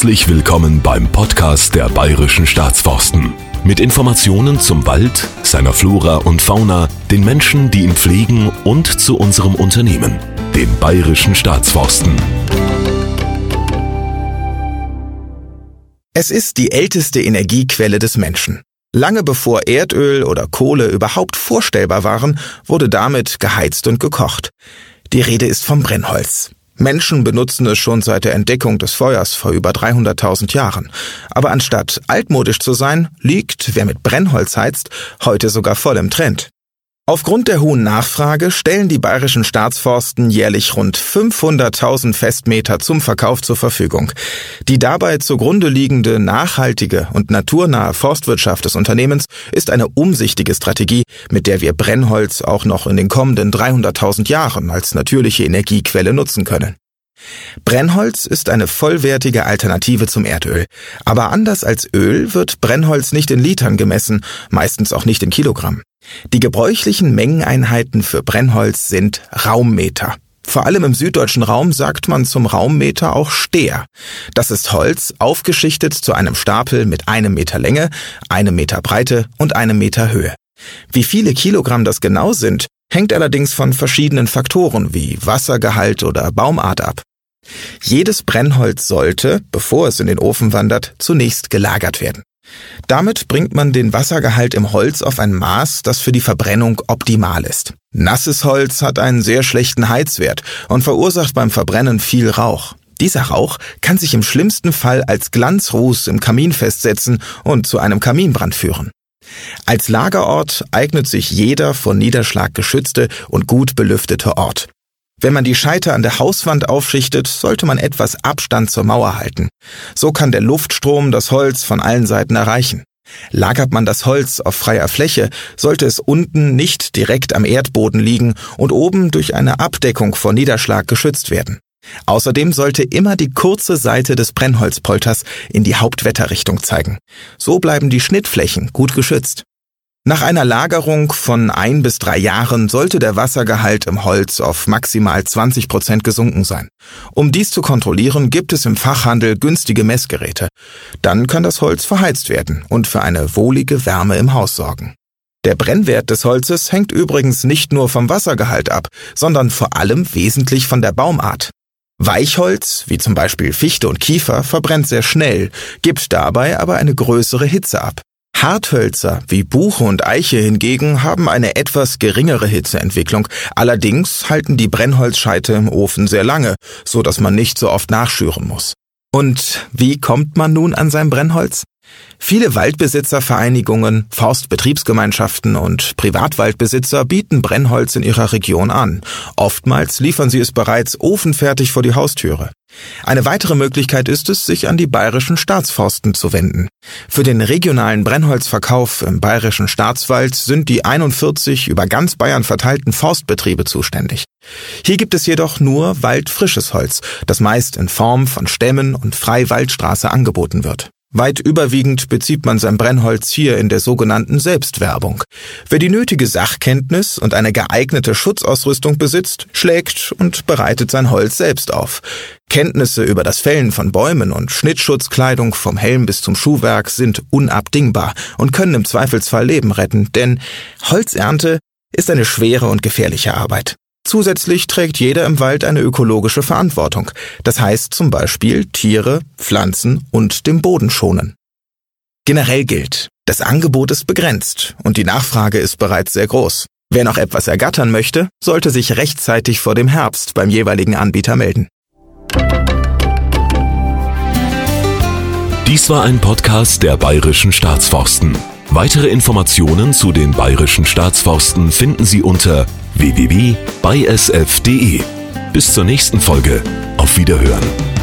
Herzlich willkommen beim Podcast der Bayerischen Staatsforsten. Mit Informationen zum Wald, seiner Flora und Fauna, den Menschen, die ihn pflegen und zu unserem Unternehmen, den Bayerischen Staatsforsten. Es ist die älteste Energiequelle des Menschen. Lange bevor Erdöl oder Kohle überhaupt vorstellbar waren, wurde damit geheizt und gekocht. Die Rede ist vom Brennholz. Menschen benutzen es schon seit der Entdeckung des Feuers vor über 300.000 Jahren. Aber anstatt altmodisch zu sein, liegt, wer mit Brennholz heizt, heute sogar voll im Trend. Aufgrund der hohen Nachfrage stellen die bayerischen Staatsforsten jährlich rund 500.000 Festmeter zum Verkauf zur Verfügung. Die dabei zugrunde liegende nachhaltige und naturnahe Forstwirtschaft des Unternehmens ist eine umsichtige Strategie, mit der wir Brennholz auch noch in den kommenden 300.000 Jahren als natürliche Energiequelle nutzen können. Brennholz ist eine vollwertige Alternative zum Erdöl. Aber anders als Öl wird Brennholz nicht in Litern gemessen, meistens auch nicht in Kilogramm. Die gebräuchlichen Mengeneinheiten für Brennholz sind Raummeter. Vor allem im süddeutschen Raum sagt man zum Raummeter auch Steher. Das ist Holz, aufgeschichtet zu einem Stapel mit einem Meter Länge, einem Meter Breite und einem Meter Höhe. Wie viele Kilogramm das genau sind, hängt allerdings von verschiedenen Faktoren wie Wassergehalt oder Baumart ab. Jedes Brennholz sollte, bevor es in den Ofen wandert, zunächst gelagert werden. Damit bringt man den Wassergehalt im Holz auf ein Maß, das für die Verbrennung optimal ist. Nasses Holz hat einen sehr schlechten Heizwert und verursacht beim Verbrennen viel Rauch. Dieser Rauch kann sich im schlimmsten Fall als Glanzruß im Kamin festsetzen und zu einem Kaminbrand führen. Als Lagerort eignet sich jeder vor Niederschlag geschützte und gut belüftete Ort. Wenn man die Scheite an der Hauswand aufschichtet, sollte man etwas Abstand zur Mauer halten. So kann der Luftstrom das Holz von allen Seiten erreichen. Lagert man das Holz auf freier Fläche, sollte es unten nicht direkt am Erdboden liegen und oben durch eine Abdeckung vor Niederschlag geschützt werden. Außerdem sollte immer die kurze Seite des Brennholzpolters in die Hauptwetterrichtung zeigen. So bleiben die Schnittflächen gut geschützt. Nach einer Lagerung von ein bis drei Jahren sollte der Wassergehalt im Holz auf maximal 20 Prozent gesunken sein. Um dies zu kontrollieren, gibt es im Fachhandel günstige Messgeräte. Dann kann das Holz verheizt werden und für eine wohlige Wärme im Haus sorgen. Der Brennwert des Holzes hängt übrigens nicht nur vom Wassergehalt ab, sondern vor allem wesentlich von der Baumart. Weichholz, wie zum Beispiel Fichte und Kiefer, verbrennt sehr schnell, gibt dabei aber eine größere Hitze ab. Harthölzer wie Buche und Eiche hingegen haben eine etwas geringere Hitzeentwicklung. Allerdings halten die Brennholzscheite im Ofen sehr lange, so dass man nicht so oft nachschüren muss. Und wie kommt man nun an sein Brennholz? Viele Waldbesitzervereinigungen, Forstbetriebsgemeinschaften und Privatwaldbesitzer bieten Brennholz in ihrer Region an. Oftmals liefern sie es bereits ofenfertig vor die Haustüre. Eine weitere Möglichkeit ist es, sich an die bayerischen Staatsforsten zu wenden. Für den regionalen Brennholzverkauf im bayerischen Staatswald sind die 41 über ganz Bayern verteilten Forstbetriebe zuständig. Hier gibt es jedoch nur waldfrisches Holz, das meist in Form von Stämmen und Freiwaldstraße angeboten wird. Weit überwiegend bezieht man sein Brennholz hier in der sogenannten Selbstwerbung. Wer die nötige Sachkenntnis und eine geeignete Schutzausrüstung besitzt, schlägt und bereitet sein Holz selbst auf. Kenntnisse über das Fällen von Bäumen und Schnittschutzkleidung vom Helm bis zum Schuhwerk sind unabdingbar und können im Zweifelsfall Leben retten, denn Holzernte ist eine schwere und gefährliche Arbeit. Zusätzlich trägt jeder im Wald eine ökologische Verantwortung. Das heißt zum Beispiel Tiere, Pflanzen und den Boden schonen. Generell gilt, das Angebot ist begrenzt und die Nachfrage ist bereits sehr groß. Wer noch etwas ergattern möchte, sollte sich rechtzeitig vor dem Herbst beim jeweiligen Anbieter melden. Dies war ein Podcast der Bayerischen Staatsforsten. Weitere Informationen zu den Bayerischen Staatsforsten finden Sie unter www.bysf.de. Bis zur nächsten Folge. Auf Wiederhören.